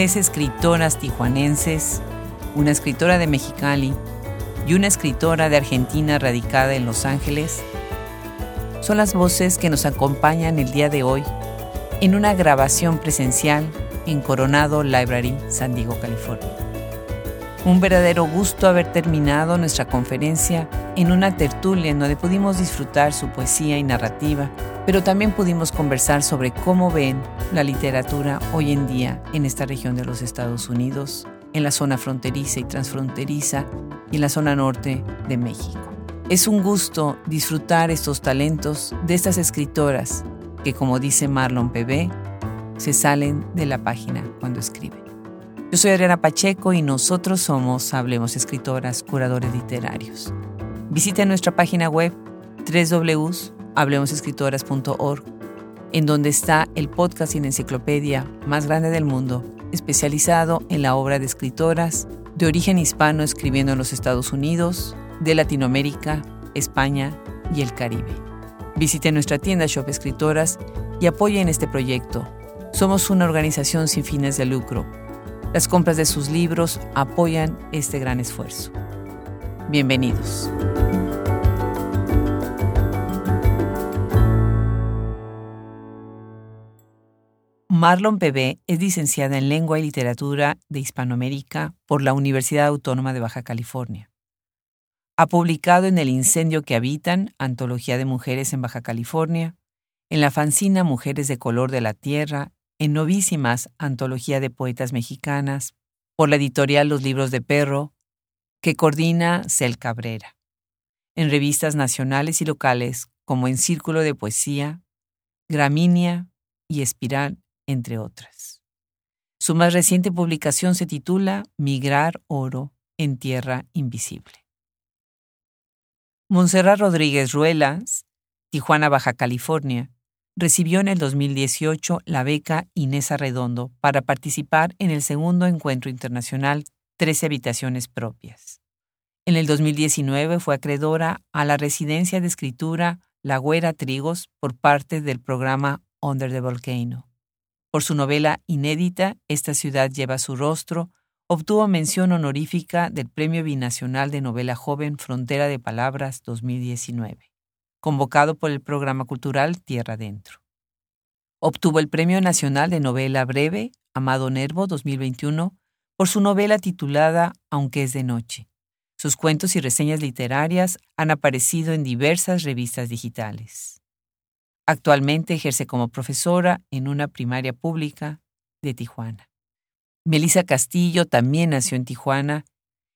Tres escritoras tijuanenses, una escritora de Mexicali y una escritora de Argentina radicada en Los Ángeles, son las voces que nos acompañan el día de hoy en una grabación presencial en Coronado Library, San Diego, California. Un verdadero gusto haber terminado nuestra conferencia en una tertulia en donde pudimos disfrutar su poesía y narrativa, pero también pudimos conversar sobre cómo ven la literatura hoy en día en esta región de los Estados Unidos, en la zona fronteriza y transfronteriza y en la zona norte de México. Es un gusto disfrutar estos talentos de estas escritoras que, como dice Marlon PB, se salen de la página cuando escriben. Yo soy Adriana Pacheco y nosotros somos Hablemos Escritoras, Curadores Literarios. Visite nuestra página web www.hablemosescritoras.org, en donde está el podcast y enciclopedia más grande del mundo, especializado en la obra de escritoras de origen hispano escribiendo en los Estados Unidos, de Latinoamérica, España y el Caribe. Visite nuestra tienda Shop Escritoras y apoyen este proyecto. Somos una organización sin fines de lucro las compras de sus libros apoyan este gran esfuerzo. Bienvenidos. Marlon PB es licenciada en Lengua y Literatura de Hispanoamérica por la Universidad Autónoma de Baja California. Ha publicado en El Incendio que Habitan, Antología de Mujeres en Baja California, en la fanzina Mujeres de Color de la Tierra en Novísimas, Antología de Poetas Mexicanas, por la editorial Los Libros de Perro, que coordina Cel Cabrera, en revistas nacionales y locales como en Círculo de Poesía, Gramínea y Espiral, entre otras. Su más reciente publicación se titula Migrar Oro en Tierra Invisible. Montserrat Rodríguez Ruelas, Tijuana, Baja California, recibió en el 2018 la beca Inés Arredondo para participar en el segundo encuentro internacional 13 habitaciones propias. En el 2019 fue acreedora a la residencia de escritura La Güera Trigos por parte del programa Under the Volcano. Por su novela inédita Esta ciudad lleva su rostro, obtuvo mención honorífica del Premio Binacional de Novela Joven Frontera de Palabras 2019 convocado por el programa cultural Tierra Dentro. Obtuvo el Premio Nacional de Novela Breve, Amado Nervo 2021, por su novela titulada Aunque es de noche. Sus cuentos y reseñas literarias han aparecido en diversas revistas digitales. Actualmente ejerce como profesora en una primaria pública de Tijuana. Melissa Castillo también nació en Tijuana.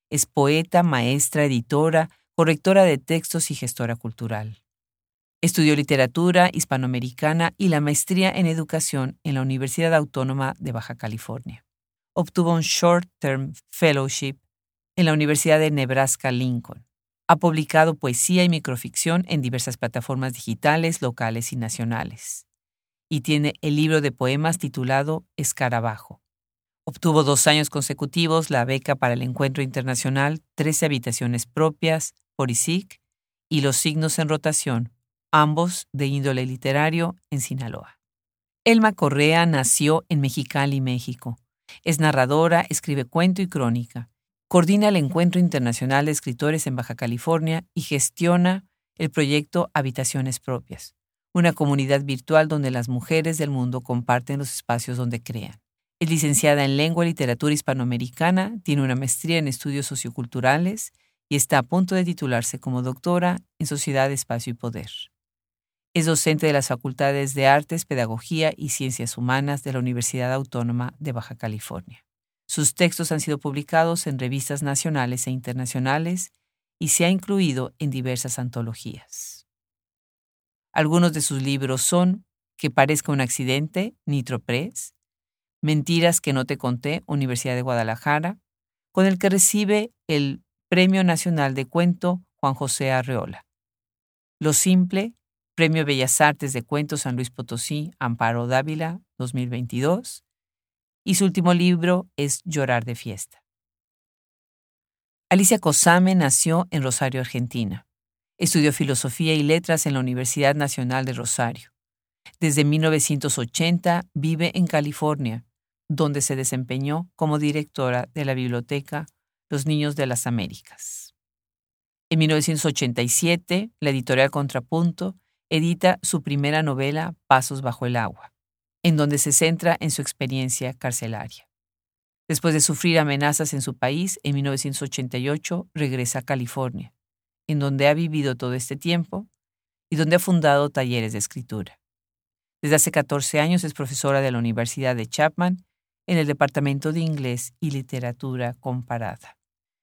Es poeta, maestra, editora, correctora de textos y gestora cultural. Estudió literatura hispanoamericana y la maestría en educación en la Universidad Autónoma de Baja California. Obtuvo un Short Term Fellowship en la Universidad de Nebraska Lincoln. Ha publicado poesía y microficción en diversas plataformas digitales, locales y nacionales. Y tiene el libro de poemas titulado Escarabajo. Obtuvo dos años consecutivos la beca para el Encuentro Internacional 13 Habitaciones Propias por ISIC y Los Signos en Rotación ambos de índole literario en Sinaloa. Elma Correa nació en Mexicali, México. Es narradora, escribe cuento y crónica. Coordina el Encuentro Internacional de Escritores en Baja California y gestiona el proyecto Habitaciones Propias, una comunidad virtual donde las mujeres del mundo comparten los espacios donde crean. Es licenciada en Lengua y Literatura Hispanoamericana, tiene una maestría en Estudios Socioculturales y está a punto de titularse como doctora en Sociedad, Espacio y Poder. Es docente de las Facultades de Artes, Pedagogía y Ciencias Humanas de la Universidad Autónoma de Baja California. Sus textos han sido publicados en revistas nacionales e internacionales y se ha incluido en diversas antologías. Algunos de sus libros son Que parezca un accidente, Nitro Press, Mentiras que no te conté, Universidad de Guadalajara, con el que recibe el Premio Nacional de Cuento Juan José Arreola. Lo simple, Premio Bellas Artes de Cuentos San Luis Potosí, Amparo Dávila, 2022. Y su último libro es Llorar de Fiesta. Alicia Cosame nació en Rosario, Argentina. Estudió Filosofía y Letras en la Universidad Nacional de Rosario. Desde 1980 vive en California, donde se desempeñó como directora de la biblioteca Los Niños de las Américas. En 1987, la editorial Contrapunto edita su primera novela, Pasos bajo el agua, en donde se centra en su experiencia carcelaria. Después de sufrir amenazas en su país, en 1988 regresa a California, en donde ha vivido todo este tiempo y donde ha fundado talleres de escritura. Desde hace 14 años es profesora de la Universidad de Chapman en el Departamento de Inglés y Literatura Comparada.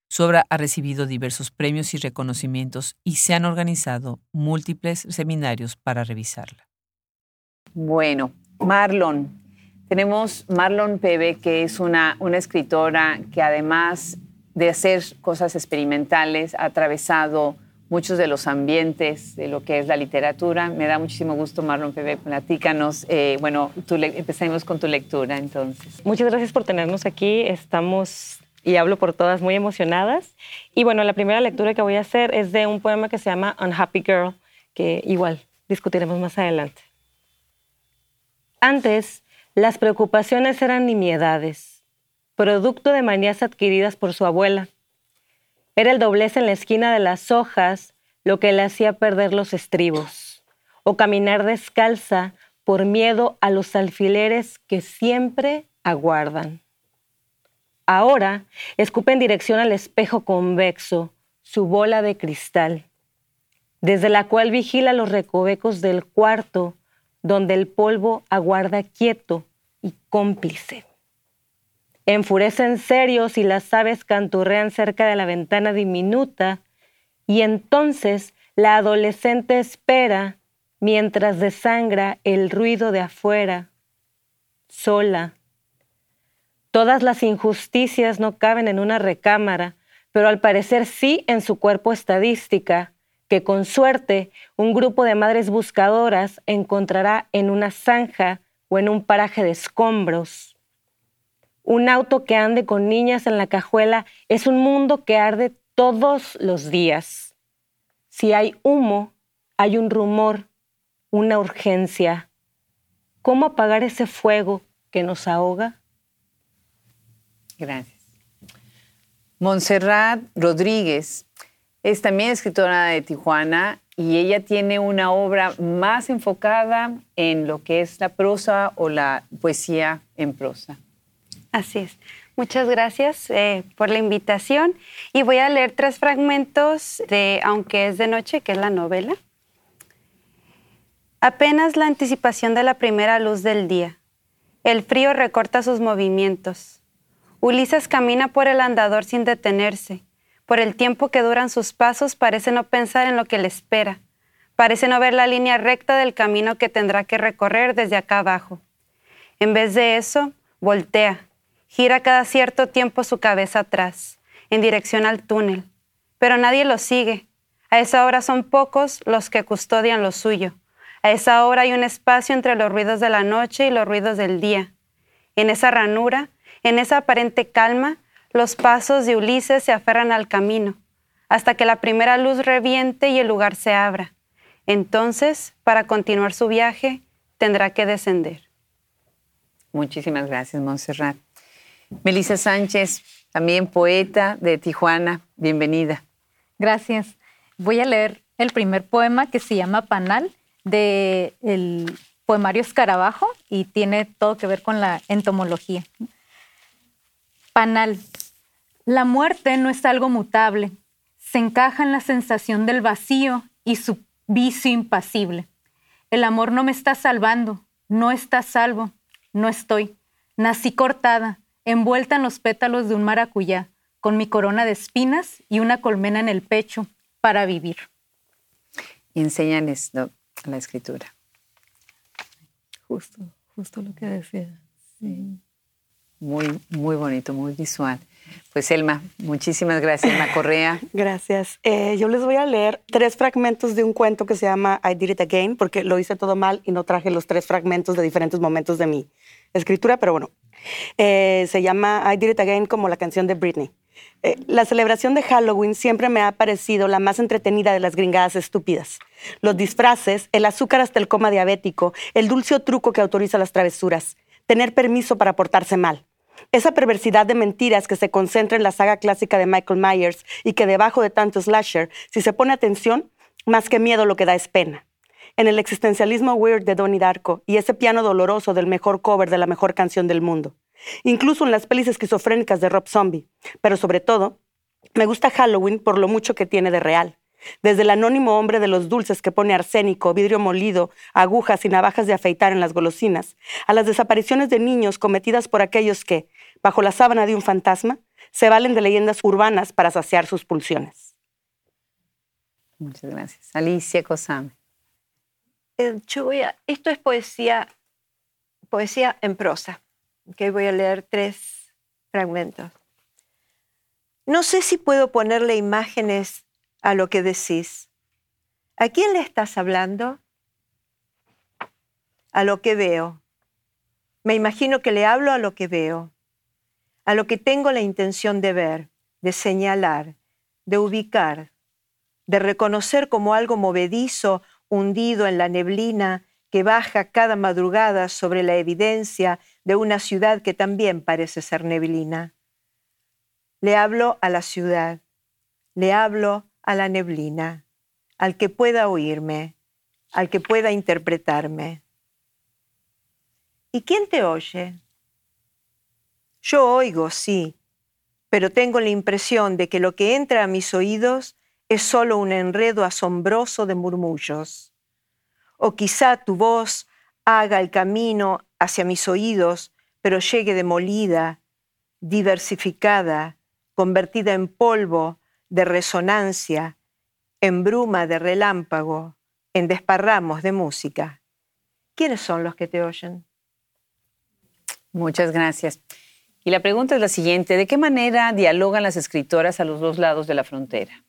Su obra ha recibido diversos premios y reconocimientos y se han organizado múltiples seminarios para revisarla. Bueno, Marlon, tenemos Marlon Pebe, que es una, escritora que además de hacer cosas experimentales ha atravesado muchos de los ambientes de lo que es la literatura. Me da muchísimo gusto, Marlon Pebe, platícanos. Eh, bueno, empecemos con tu lectura entonces. Muchas gracias por tenernos aquí. Estamos, y hablo por todas, muy emocionadas. Y bueno, la primera lectura que voy a hacer es de un poema que se llama Unhappy Girl, que igual discutiremos más adelante. Antes, las preocupaciones eran nimiedades, producto de manías adquiridas por su abuela. Era el doblez en la esquina de las hojas lo que le hacía perder los estribos, o caminar descalza por miedo a los alfileres que siempre aguardan. Ahora escupe en dirección al espejo convexo, su bola de cristal, desde la cual vigila los recovecos del cuarto donde el polvo aguarda quieto y cómplice. Enfurecen serios y las aves canturrean cerca de la ventana diminuta, y entonces la adolescente espera mientras desangra el ruido de afuera, sola. Todas las injusticias no caben en una recámara, pero al parecer sí en su cuerpo estadística, que con suerte un grupo de madres buscadoras encontrará en una zanja o en un paraje de escombros. Un auto que ande con niñas en la cajuela es un mundo que arde todos los días. Si hay humo, hay un rumor, una urgencia. ¿Cómo apagar ese fuego que nos ahoga? Gracias. Montserrat Rodríguez es también escritora de Tijuana y ella tiene una obra más enfocada en lo que es la prosa o la poesía en prosa. Así es. Muchas gracias eh, por la invitación y voy a leer tres fragmentos de Aunque es de noche, que es la novela. Apenas la anticipación de la primera luz del día. El frío recorta sus movimientos. Ulises camina por el andador sin detenerse por el tiempo que duran sus pasos, parece no pensar en lo que le espera. Parece no ver la línea recta del camino que tendrá que recorrer desde acá abajo. En vez de eso, voltea, gira cada cierto tiempo su cabeza atrás, en dirección al túnel. Pero nadie lo sigue. A esa hora son pocos los que custodian lo suyo. A esa hora hay un espacio entre los ruidos de la noche y los ruidos del día. En esa ranura, en esa aparente calma, los pasos de Ulises se aferran al camino, hasta que la primera luz reviente y el lugar se abra. Entonces, para continuar su viaje, tendrá que descender. Muchísimas gracias, Montserrat. Melissa Sánchez, también poeta de Tijuana, bienvenida. Gracias. Voy a leer el primer poema que se llama Panal del el poemario Escarabajo y tiene todo que ver con la entomología. Panal. La muerte no es algo mutable. Se encaja en la sensación del vacío y su vicio impasible. El amor no me está salvando, no está salvo, no estoy. Nací cortada, envuelta en los pétalos de un maracuyá, con mi corona de espinas y una colmena en el pecho para vivir. Enseñan esto la escritura. Justo, justo lo que decía. Sí. Muy, muy bonito, muy visual. Pues Elma, muchísimas gracias, Elma Correa. Gracias. Eh, yo les voy a leer tres fragmentos de un cuento que se llama I Did It Again, porque lo hice todo mal y no traje los tres fragmentos de diferentes momentos de mi escritura, pero bueno, eh, se llama I Did It Again como la canción de Britney. Eh, la celebración de Halloween siempre me ha parecido la más entretenida de las gringadas estúpidas. Los disfraces, el azúcar hasta el coma diabético, el dulce truco que autoriza las travesuras tener permiso para portarse mal. Esa perversidad de mentiras que se concentra en la saga clásica de Michael Myers y que debajo de tanto slasher, si se pone atención, más que miedo lo que da es pena. En el existencialismo weird de Donnie Darko y ese piano doloroso del mejor cover de la mejor canción del mundo. Incluso en las pelis esquizofrénicas de Rob Zombie. Pero sobre todo, me gusta Halloween por lo mucho que tiene de real. Desde el anónimo hombre de los dulces que pone arsénico, vidrio molido, agujas y navajas de afeitar en las golosinas, a las desapariciones de niños cometidas por aquellos que, bajo la sábana de un fantasma, se valen de leyendas urbanas para saciar sus pulsiones. Muchas gracias. Alicia Cosame. Eh, yo voy a, esto es poesía, poesía en prosa. que voy a leer tres fragmentos. No sé si puedo ponerle imágenes a lo que decís. ¿A quién le estás hablando? A lo que veo. Me imagino que le hablo a lo que veo, a lo que tengo la intención de ver, de señalar, de ubicar, de reconocer como algo movedizo, hundido en la neblina que baja cada madrugada sobre la evidencia de una ciudad que también parece ser neblina. Le hablo a la ciudad, le hablo a la neblina, al que pueda oírme, al que pueda interpretarme. ¿Y quién te oye? Yo oigo, sí, pero tengo la impresión de que lo que entra a mis oídos es solo un enredo asombroso de murmullos. O quizá tu voz haga el camino hacia mis oídos, pero llegue demolida, diversificada, convertida en polvo de resonancia, en bruma de relámpago, en desparramos de música. ¿Quiénes son los que te oyen? Muchas gracias. Y la pregunta es la siguiente, ¿de qué manera dialogan las escritoras a los dos lados de la frontera?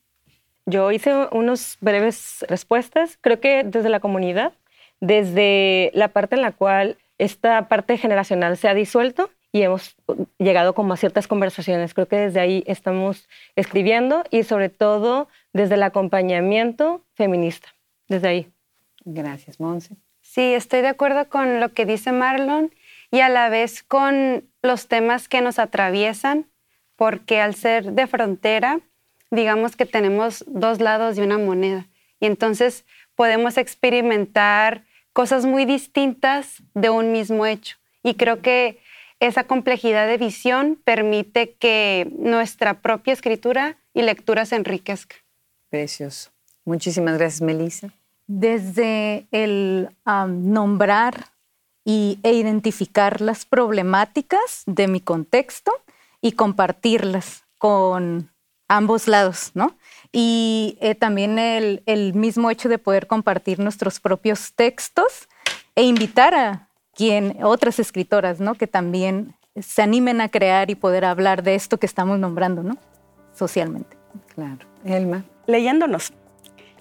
Yo hice unas breves respuestas, creo que desde la comunidad, desde la parte en la cual esta parte generacional se ha disuelto y hemos llegado como a ciertas conversaciones. Creo que desde ahí estamos escribiendo y sobre todo desde el acompañamiento feminista, desde ahí. Gracias, Monse. Sí, estoy de acuerdo con lo que dice Marlon y a la vez con los temas que nos atraviesan, porque al ser de frontera, digamos que tenemos dos lados de una moneda y entonces podemos experimentar cosas muy distintas de un mismo hecho. Y creo que esa complejidad de visión permite que nuestra propia escritura y lectura se enriquezca. Precioso. Muchísimas gracias, Melissa. Desde el nombrar y, e identificar las problemáticas de mi contexto y compartirlas con ambos lados, ¿no? Y eh, también el, el mismo hecho de poder compartir nuestros propios textos e invitar a quien, otras escritoras, ¿no? Que también se animen a crear y poder hablar de esto que estamos nombrando, ¿no? Socialmente. Claro. Elma. Leyéndonos,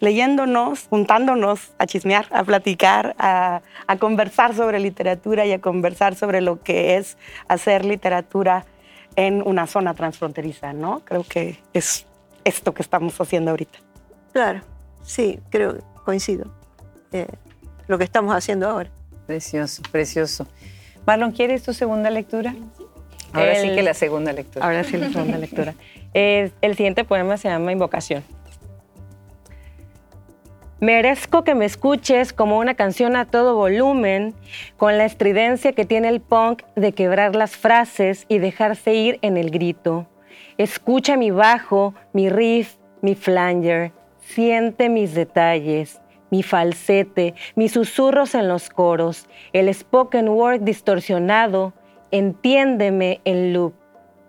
leyéndonos, juntándonos a chismear, a platicar, a, a, conversar sobre literatura y a conversar sobre lo que es hacer literatura en una zona transfronteriza, ¿no? Creo que es esto que estamos haciendo ahorita. Claro, sí, creo, coincido. Eh, lo que estamos haciendo ahora. Precioso, precioso. Marlon, ¿quieres tu segunda lectura? Ahora sí que la segunda lectura. Ahora sí la segunda lectura. el siguiente poema se llama Invocación. Merezco que me escuches como una canción a todo volumen, con la estridencia que tiene el punk de quebrar las frases y dejarse ir en el grito. Escucha mi bajo, mi riff, mi flanger. Siente mis detalles mi falsete, mis susurros en los coros, el spoken word distorsionado, entiéndeme en loop,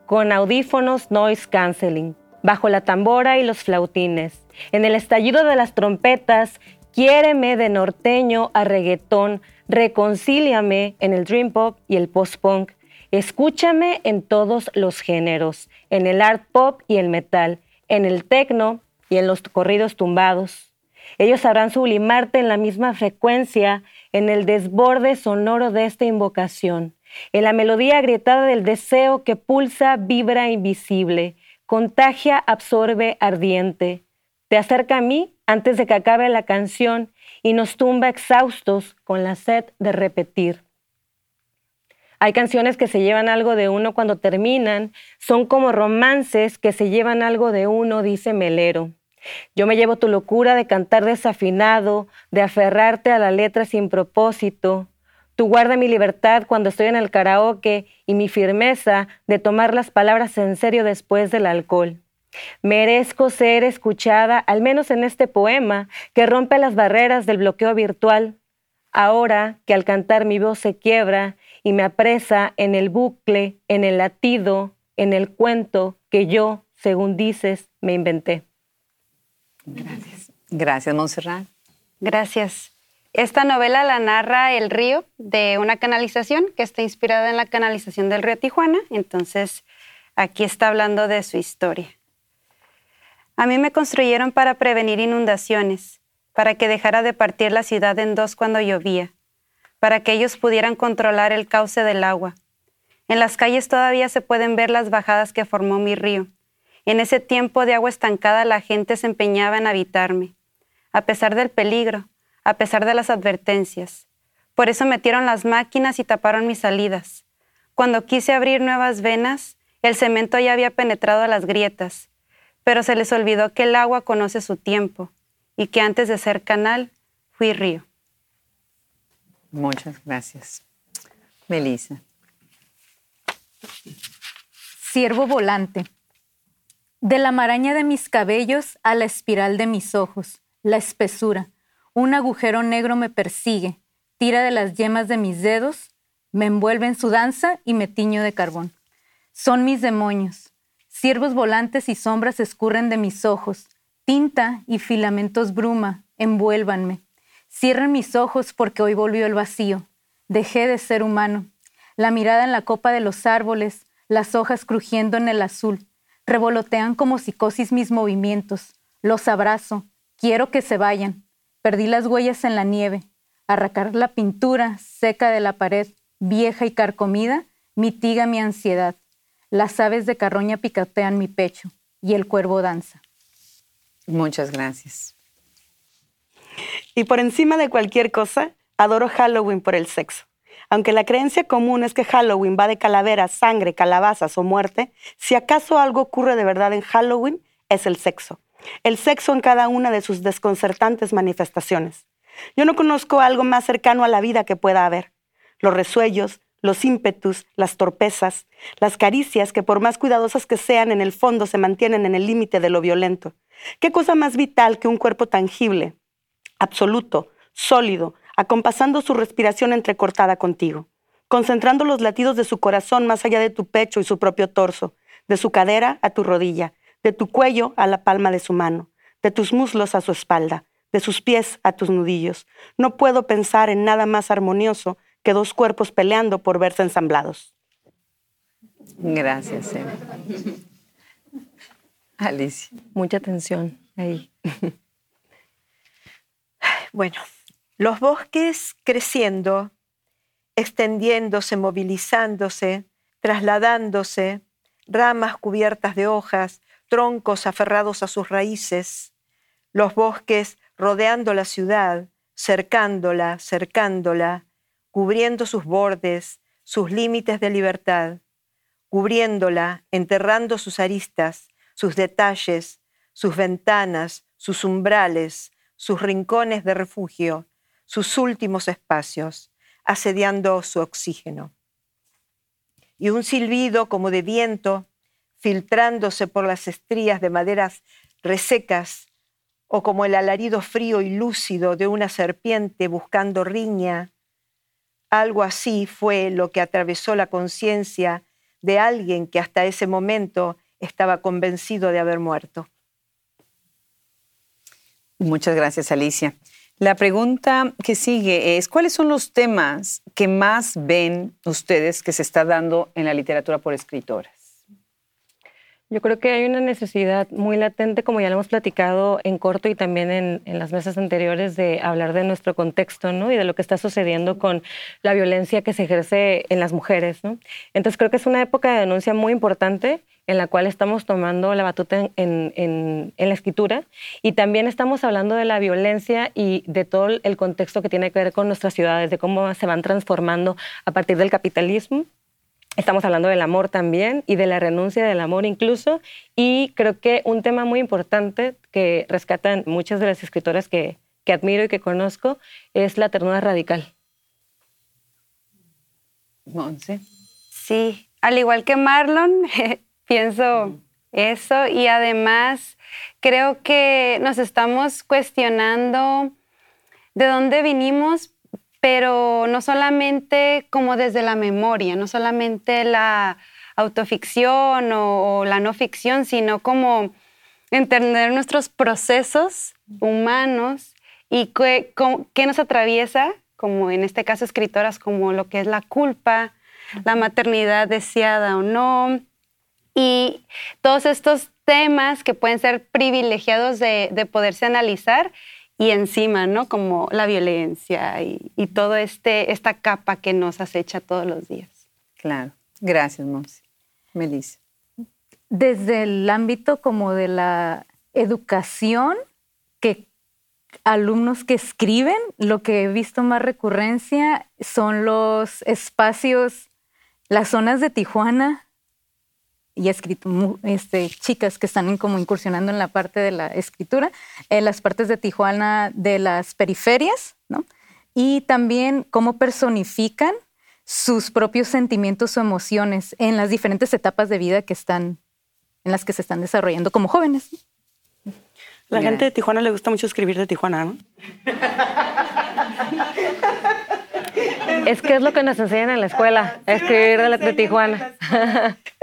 con audífonos noise canceling, bajo la tambora y los flautines, en el estallido de las trompetas, quiéreme de norteño a reggaetón, reconcíliame en el dream pop y el post punk, escúchame en todos los géneros, en el art pop y el metal, en el techno y en los corridos tumbados ellos sabrán sublimarte en la misma frecuencia, en el desborde sonoro de esta invocación, en la melodía agrietada del deseo que pulsa, vibra invisible, contagia, absorbe, ardiente. Te acerca a mí antes de que acabe la canción y nos tumba exhaustos con la sed de repetir. Hay canciones que se llevan algo de uno cuando terminan, son como romances que se llevan algo de uno, dice Melero. Yo me llevo tu locura de cantar desafinado, de aferrarte a la letra sin propósito. Tú guarda mi libertad cuando estoy en el karaoke y mi firmeza de tomar las palabras en serio después del alcohol. Merezco ser escuchada, al menos en este poema, que rompe las barreras del bloqueo virtual. Ahora que al cantar mi voz se quiebra y me apresa en el bucle, en el latido, en el cuento que yo, según dices, me inventé. Gracias. Gracias, Montserrat. Gracias. Esta novela la narra el río de una canalización que está inspirada en la canalización del río Tijuana. Entonces, aquí está hablando de su historia. A mí me construyeron para prevenir inundaciones, para que dejara de partir la ciudad en dos cuando llovía, para que ellos pudieran controlar el cauce del agua. En las calles todavía se pueden ver las bajadas que formó mi río. En ese tiempo de agua estancada la gente se empeñaba en habitarme, a pesar del peligro, a pesar de las advertencias. Por eso metieron las máquinas y taparon mis salidas. Cuando quise abrir nuevas venas, el cemento ya había penetrado a las grietas pero se les olvidó que el agua conoce su tiempo y que antes de ser canal fui río. Muchas gracias. Melissa. Siervo volante. De la maraña de mis cabellos a la espiral de mis ojos, la espesura, un agujero negro me persigue, tira de las yemas de mis dedos, me envuelve en su danza y me tiño de carbón. Son mis demonios, Ciervos volantes y sombras escurren de mis ojos. Tinta y filamentos bruma, envuélvanme. Cierren mis ojos porque hoy volvió el vacío. Dejé de ser humano. La mirada en la copa de los árboles, las hojas crujiendo en el azul. Revolotean como psicosis mis movimientos. Los abrazo. Quiero que se vayan. Perdí las huellas en la nieve. Arracar la pintura seca de la pared, vieja y carcomida, mitiga mi ansiedad. Las aves de carroña picotean mi pecho y el cuervo danza. Muchas gracias. Y por encima de cualquier cosa, adoro Halloween por el sexo. Aunque la creencia común es que Halloween va de calaveras, sangre, calabazas o muerte, si acaso algo ocurre de verdad en Halloween, es el sexo. El sexo en cada una de sus desconcertantes manifestaciones. Yo no conozco algo más cercano a la vida que pueda haber. Los resuellos, los ímpetus, las torpezas, las caricias que por más cuidadosas que sean en el fondo se mantienen en el límite de lo violento. ¿Qué cosa más vital que un cuerpo tangible, absoluto, sólido, acompasando su respiración entrecortada contigo, concentrando los latidos de su corazón más allá de tu pecho y su propio torso, de su cadera a tu rodilla, de tu cuello a la palma de su mano, de tus muslos a su espalda, de sus pies a tus nudillos. No puedo pensar en nada más armonioso que dos cuerpos peleando por verse ensamblados. Gracias, Alicia. Mucha atención ahí. Bueno, los bosques creciendo, extendiéndose, movilizándose, trasladándose, ramas cubiertas de hojas, troncos aferrados a sus raíces, los bosques rodeando la ciudad, cercándola, cercándola, cubriendo sus bordes, sus límites de libertad, cubriéndola, enterrando sus aristas, sus detalles, sus ventanas, sus umbrales, sus rincones de refugio, sus últimos espacios, asediando su oxígeno. Y un silbido como de viento, filtrándose por las estrías de maderas resecas, o como el alarido frío y lúcido de una serpiente buscando riña, algo así fue lo que atravesó la conciencia de alguien que hasta ese momento estaba convencido de haber muerto. Muchas gracias, Alicia. La pregunta que sigue es, ¿cuáles son los temas que más ven ustedes que se está dando en la literatura por escritoras? Yo creo que hay una necesidad muy latente, como ya lo hemos platicado en corto y también en, las mesas anteriores, de hablar de nuestro contexto ¿no? y de lo que está sucediendo con la violencia que se ejerce en las mujeres. ¿no? Entonces creo que es una época de denuncia muy importante en la cual estamos tomando la batuta en, la escritura y también estamos hablando de la violencia y de todo el contexto que tiene que ver con nuestras ciudades, de cómo se van transformando a partir del capitalismo. Estamos hablando del amor también y de la renuncia del amor incluso. Y creo que un tema muy importante que rescatan muchas de las escritoras que, que admiro y que conozco es la ternura radical. Monse. Sí, al igual que Marlon, pienso eso y además creo que nos estamos cuestionando de dónde vinimos, pero no solamente como desde la memoria, no solamente la autoficción o, la no ficción, sino como entender nuestros procesos humanos y qué, qué nos atraviesa, como en este caso escritoras, como lo que es la culpa, la maternidad deseada o no, y todos estos temas que pueden ser privilegiados de, poderse analizar y encima, ¿no? Como la violencia y, y todo este, esta capa que nos acecha todos los días. Claro. Gracias, Monsi. Melissa. Desde el ámbito como de la educación, que alumnos que escriben, lo que he visto más recurrencia son los espacios, las zonas de Tijuana y escrito, este, chicas que están como incursionando en la parte de la escritura, en las partes de Tijuana de las periferias, ¿no? Y también cómo personifican sus propios sentimientos o emociones en las diferentes etapas de vida que están, en las que se están desarrollando como jóvenes. La gente de Tijuana le gusta mucho escribir de Tijuana, ¿no? Es que es lo que nos enseñan en la escuela, escribir de, Tijuana.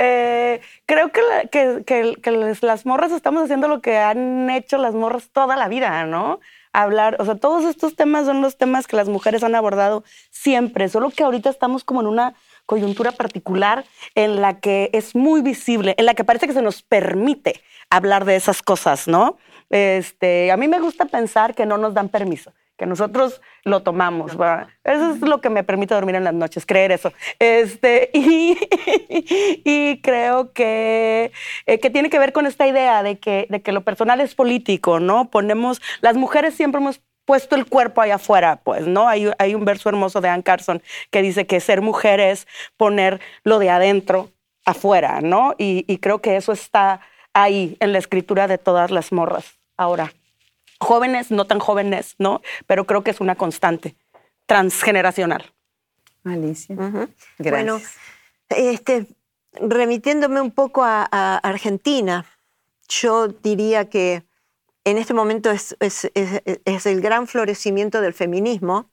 Eh, creo que, las morras estamos haciendo lo que han hecho las morras toda la vida, ¿no? Hablar, o sea, todos estos temas son los temas que las mujeres han abordado siempre, solo que ahorita estamos como en una coyuntura particular en la que es muy visible, en la que parece que se nos permite hablar de esas cosas, ¿no? Este, a mí me gusta pensar que no nos dan permiso que nosotros lo tomamos. Eso es lo que me permite dormir en las noches, creer eso. Este, y, creo que, eh, que tiene que ver con esta idea de que, de que lo personal es político, ¿no? Ponemos, las mujeres siempre hemos puesto el cuerpo allá afuera, pues, ¿no? Hay, hay un verso hermoso de Anne Carson que dice que ser mujer es poner lo de adentro afuera, ¿no? Y, y creo que eso está ahí en la escritura de todas las morras ahora jóvenes, no tan jóvenes, ¿no? Pero creo que es una constante transgeneracional. Alicia. Gracias. Bueno, este, remitiéndome un poco a, Argentina, yo diría que en este momento es, el gran florecimiento del feminismo,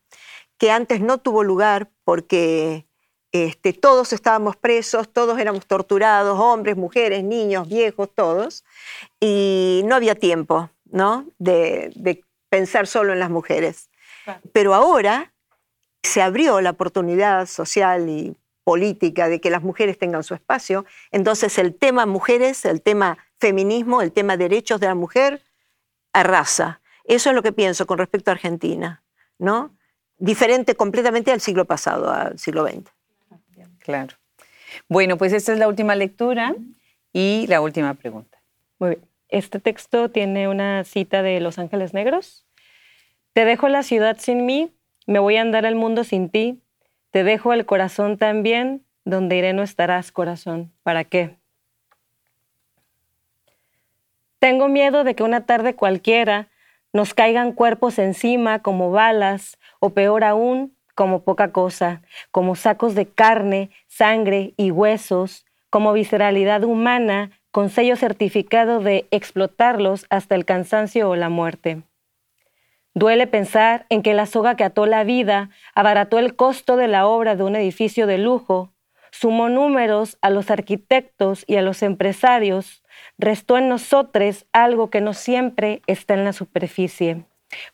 que antes no tuvo lugar porque este, todos estábamos presos, todos éramos torturados, hombres, mujeres, niños, viejos, todos, y no había tiempo. ¿No? De, pensar solo en las mujeres. Pero ahora se abrió la oportunidad social y política de que las mujeres tengan su espacio, entonces el tema mujeres, el tema feminismo, el tema derechos de la mujer arrasa. Eso es lo que pienso con respecto a Argentina, ¿no? Diferente completamente al siglo pasado, al siglo XX. Claro. Bueno, pues esta es la última lectura y la última pregunta. Muy bien. Este texto tiene una cita de Los Ángeles Negros. Te dejo la ciudad sin mí, me voy a andar al mundo sin ti. Te dejo el corazón también, donde iré no estarás, corazón. ¿Para qué? Tengo miedo de que una tarde cualquiera nos caigan cuerpos encima como balas, o peor aún, como poca cosa, como sacos de carne, sangre y huesos, como visceralidad humana con sello certificado de explotarlos hasta el cansancio o la muerte. Duele pensar en que la soga que ató la vida abarató el costo de la obra de un edificio de lujo, sumó números a los arquitectos y a los empresarios, restó en nosotros algo que no siempre está en la superficie.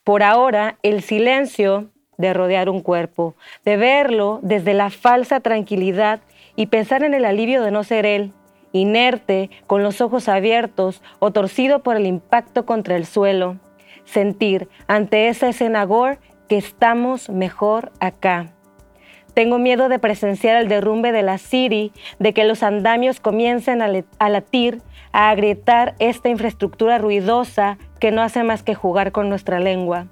Por ahora, el silencio de rodear un cuerpo, de verlo desde la falsa tranquilidad y pensar en el alivio de no ser él, inerte, con los ojos abiertos o torcido por el impacto contra el suelo. Sentir ante esa escena que estamos mejor acá. Tengo miedo de presenciar el derrumbe de la City, de que los andamios comiencen a, latir, a agrietar esta infraestructura ruidosa que no hace más que jugar con nuestra lengua.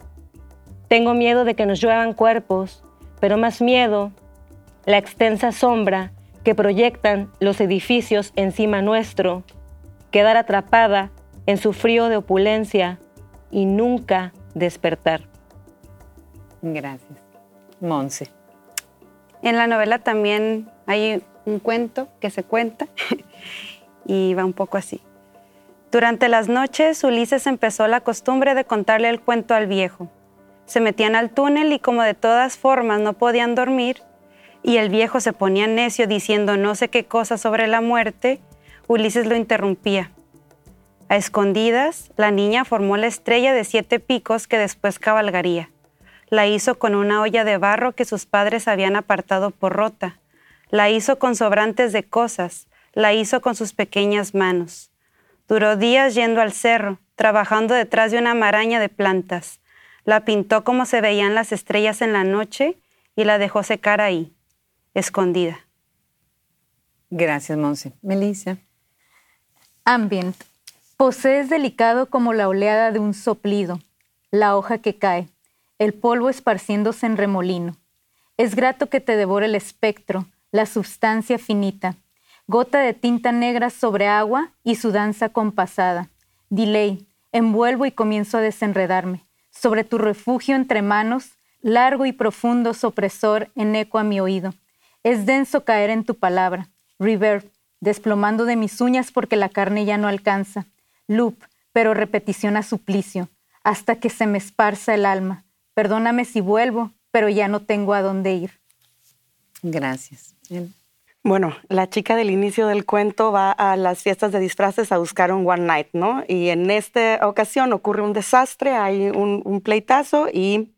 Tengo miedo de que nos lluevan cuerpos, pero más miedo, la extensa sombra que proyectan los edificios encima nuestro, quedar atrapada en su frío de opulencia y nunca despertar. Gracias. Monse. En la novela también hay un cuento que se cuenta y va un poco así. Durante las noches, Ulises empezó la costumbre de contarle el cuento al viejo. Se metían al túnel y como de todas formas no podían dormir, y el viejo se ponía necio diciendo no sé qué cosa sobre la muerte, Ulises lo interrumpía. A escondidas, la niña formó la estrella de siete picos que después cabalgaría. La hizo con una olla de barro que sus padres habían apartado por rota. La hizo con sobrantes de cosas. La hizo con sus pequeñas manos. Duró días yendo al cerro, trabajando detrás de una maraña de plantas. La pintó como se veían las estrellas en la noche y la dejó secar ahí, escondida. Gracias, Monse. Melissa. Ambient. Posees delicado como la oleada de un soplido, la hoja que cae, el polvo esparciéndose en remolino. Es grato que te devore el espectro, la sustancia finita, gota de tinta negra sobre agua y su danza compasada. Delay, envuelvo y comienzo a desenredarme. Sobre tu refugio entre manos, largo y profundo sopresor en eco a mi oído. Es denso caer en tu palabra. Reverb, desplomando de mis uñas porque la carne ya no alcanza. Loop, pero repetición a suplicio, hasta que se me esparza el alma. Perdóname si vuelvo, pero ya no tengo a dónde ir. Gracias. Bueno, la chica del inicio del cuento va a las fiestas de disfraces a buscar un one night, ¿no? Y en esta ocasión ocurre un desastre, hay un, pleitazo y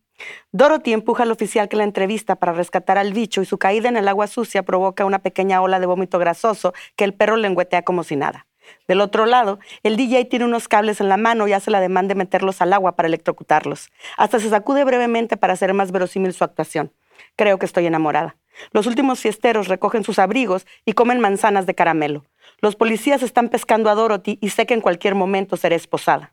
Dorothy empuja al oficial que la entrevista para rescatar al bicho y su caída en el agua sucia provoca una pequeña ola de vómito grasoso que el perro lengüetea como si nada. Del otro lado, el DJ tiene unos cables en la mano y hace la demanda de meterlos al agua para electrocutarlos. Hasta se sacude brevemente para hacer más verosímil su actuación. Creo que estoy enamorada. Los últimos fiesteros recogen sus abrigos y comen manzanas de caramelo. Los policías están pescando a Dorothy y sé que en cualquier momento seré esposada.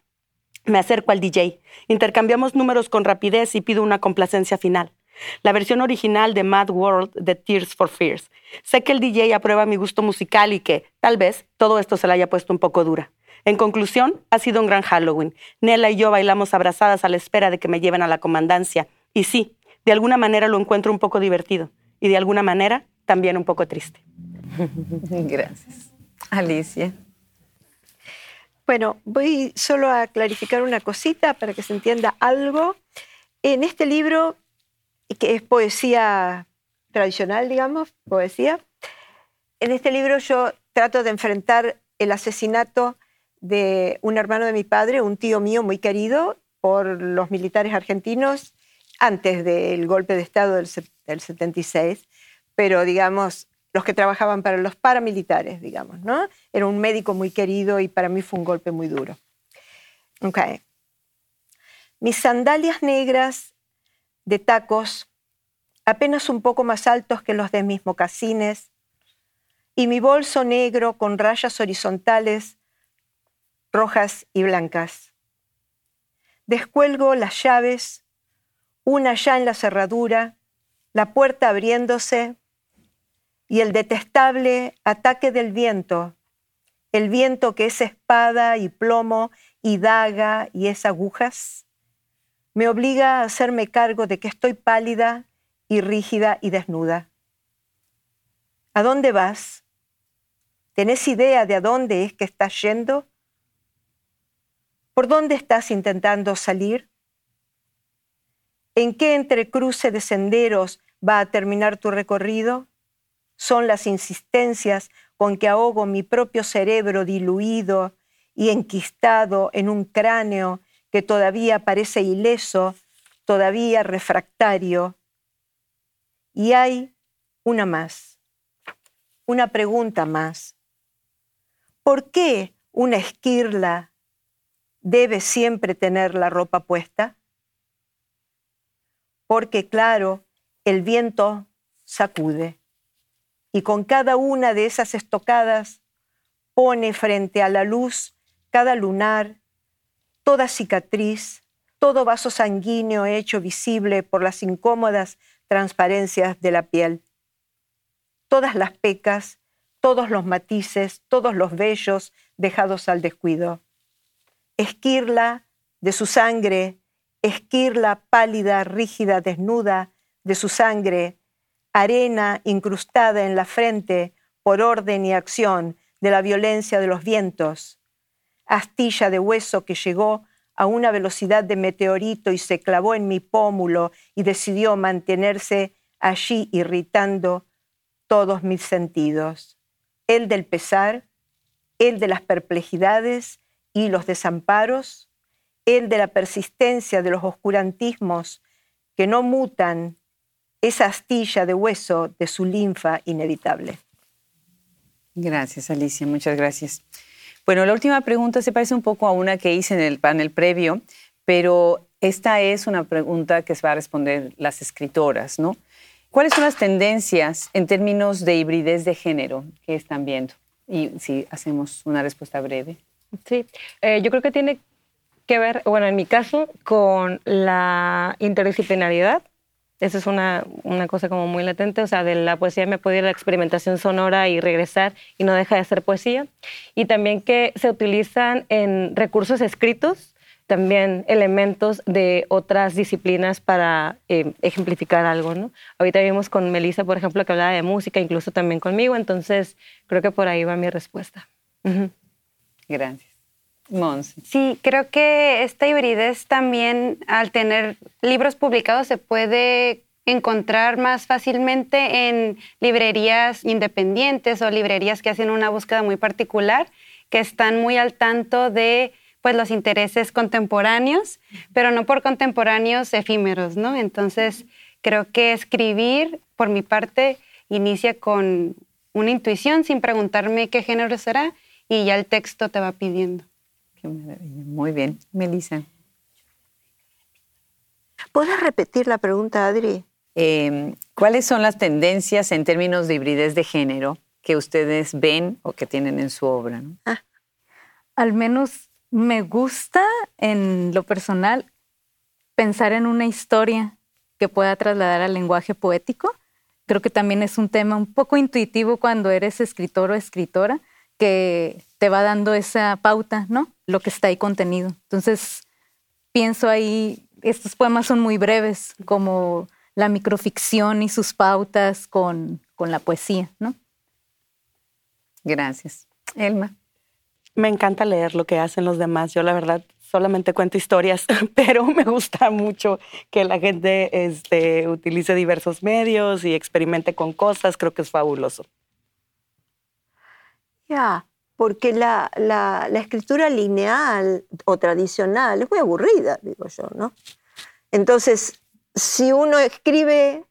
Me acerco al DJ. Intercambiamos números con rapidez y pido una complacencia final la versión original de Mad World de Tears for Fears. Sé que el DJ aprueba mi gusto musical y que, tal vez, todo esto se le haya puesto un poco dura. En conclusión, ha sido un gran Halloween. Nella y yo bailamos abrazadas a la espera de que me lleven a la comandancia. Y sí, de alguna manera lo encuentro un poco divertido. Y de alguna manera también un poco triste. Gracias. Alicia. Bueno, voy solo a clarificar una cosita para que se entienda algo. En este libro que es poesía tradicional, digamos, poesía. En este libro yo trato de enfrentar el asesinato de un hermano de mi padre, un tío mío muy querido por los militares argentinos antes del golpe de Estado del, 76, pero digamos, los que trabajaban para los paramilitares, digamos, ¿no? Era un médico muy querido y para mí fue un golpe muy duro. Okay. Mis sandalias negras de tacos, apenas un poco más altos que los de mis mocasines, y mi bolso negro con rayas horizontales rojas y blancas. Descuelgo las llaves, una ya en la cerradura, la puerta abriéndose y el detestable ataque del viento, el viento que es espada y plomo y daga y es agujas, me obliga a hacerme cargo de que estoy pálida y rígida y desnuda. ¿A dónde vas? ¿Tenés idea de a dónde es que estás yendo? ¿Por dónde estás intentando salir? ¿En qué entrecruce de senderos va a terminar tu recorrido? Son las insistencias con que ahogo mi propio cerebro diluido y enquistado en un cráneo que todavía parece ileso, todavía refractario. Y hay una más, una pregunta más. ¿Por qué una esquirla debe siempre tener la ropa puesta? Porque, claro, el viento sacude. Y con cada una de esas estocadas pone frente a la luz cada lunar, toda cicatriz, todo vaso sanguíneo hecho visible por las incómodas transparencias de la piel. Todas las pecas, todos los matices, todos los vellos dejados al descuido. Esquirla de su sangre, esquirla pálida, rígida, desnuda de su sangre, arena incrustada en la frente por orden y acción de la violencia de los vientos, astilla de hueso que llegó a una velocidad de meteorito y se clavó en mi pómulo y decidió mantenerse allí irritando todos mis sentidos, el del pesar, el de las perplejidades y los desamparos, el de la persistencia de los oscurantismos que no mutan esa astilla de hueso de su linfa inevitable. Gracias, Alicia, muchas gracias. Bueno, la última pregunta se parece un poco a una que hice en el panel previo, pero esta es una pregunta que se va a responder las escritoras, ¿no? ¿Cuáles son las tendencias en términos de hibridez de género que están viendo? Y si hacemos una respuesta breve. Sí, eh, yo creo que tiene que ver, bueno, en mi caso, con la interdisciplinaridad. Esa es una, una cosa como muy latente, o sea, de la poesía me puede ir a la experimentación sonora y regresar y no deja de ser poesía. Y también que se utilizan en recursos escritos también elementos de otras disciplinas para eh, ejemplificar algo, ¿no? Ahorita vimos con Melissa, por ejemplo, que hablaba de música, incluso también conmigo, entonces creo que por ahí va mi respuesta. Gracias. Sí, creo que esta hibridez también, al tener libros publicados, se puede encontrar más fácilmente en librerías independientes o librerías que hacen una búsqueda muy particular, que están muy al tanto de pues los intereses contemporáneos, pero no por contemporáneos efímeros, ¿no? Entonces, creo que escribir, por mi parte, inicia con una intuición sin preguntarme qué género será y ya el texto te va pidiendo. Muy bien. Melissa. ¿Puedes repetir la pregunta, Adri? Em, ¿Cuáles son las tendencias en términos de hibridez de género que ustedes ven o que tienen en su obra? Ah. Al menos me gusta en lo personal pensar en una historia que pueda trasladar al lenguaje poético. Creo que también es un tema un poco intuitivo cuando eres escritor o escritora, que te va dando esa pauta, ¿no? Lo que está ahí contenido. Entonces, pienso ahí, estos poemas son muy breves, como la microficción y sus pautas con, con la poesía, ¿no? Gracias. Elma. Me encanta leer lo que hacen los demás. Yo la verdad solamente cuento historias, pero me gusta mucho que la gente este, utilice diversos medios y experimente con cosas. Creo que es fabuloso. Ya, porque la, la, escritura lineal o tradicional es muy aburrida, digo yo, ¿no? Entonces, si uno escribe,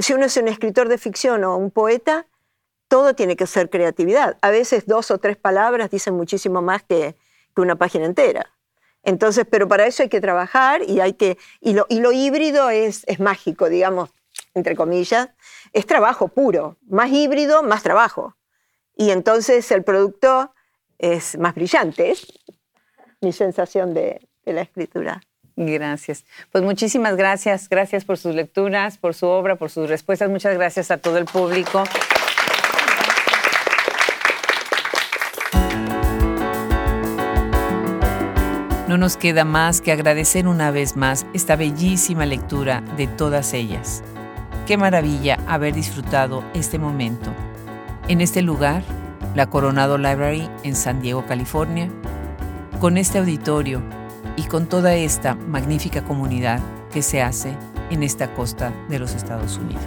si uno es un escritor de ficción o un poeta, todo tiene que ser creatividad. A veces dos o tres palabras dicen muchísimo más que, que una página entera. Entonces, pero para eso hay que trabajar y hay que. Y lo, y lo híbrido es, es mágico, digamos, entre comillas. Es trabajo puro. Más híbrido, más trabajo y entonces el producto es más brillante. Es mi sensación de, la escritura. Gracias. Pues muchísimas gracias. Gracias por sus lecturas, por su obra, por sus respuestas. Muchas gracias a todo el público. No nos queda más que agradecer una vez más esta bellísima lectura de todas ellas. Qué maravilla haber disfrutado este momento en este lugar, la Coronado Library en San Diego, California, con este auditorio y con toda esta magnífica comunidad que se hace en esta costa de los Estados Unidos.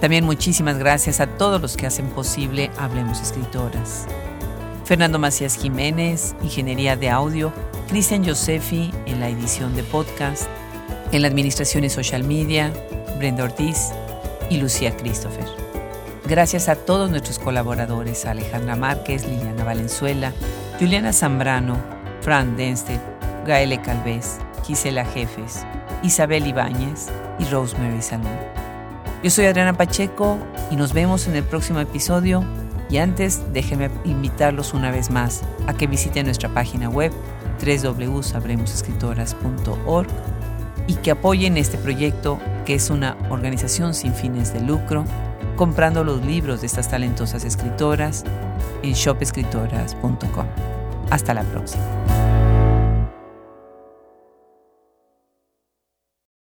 También muchísimas gracias a todos los que hacen posible Hablemos Escritoras. Fernando Macías Jiménez, Ingeniería de Audio, Cristian Josefi en la edición de podcast, en la administración y social media, Brenda Ortiz y Lucía Christopher. Gracias a todos nuestros colaboradores, Alejandra Márquez, Liliana Valenzuela, Juliana Zambrano, Fran Denstedt, Gaele Calvez, Gisela Jefes, Isabel Ibáñez y Rosemary Salón. Yo soy Adriana Pacheco y nos vemos en el próximo episodio. Y antes, déjenme invitarlos una vez más a que visiten nuestra página web www.sabremosescritoras.org y que apoyen este proyecto que es una organización sin fines de lucro, comprando los libros de estas talentosas escritoras en shopescritoras.com. Hasta la próxima.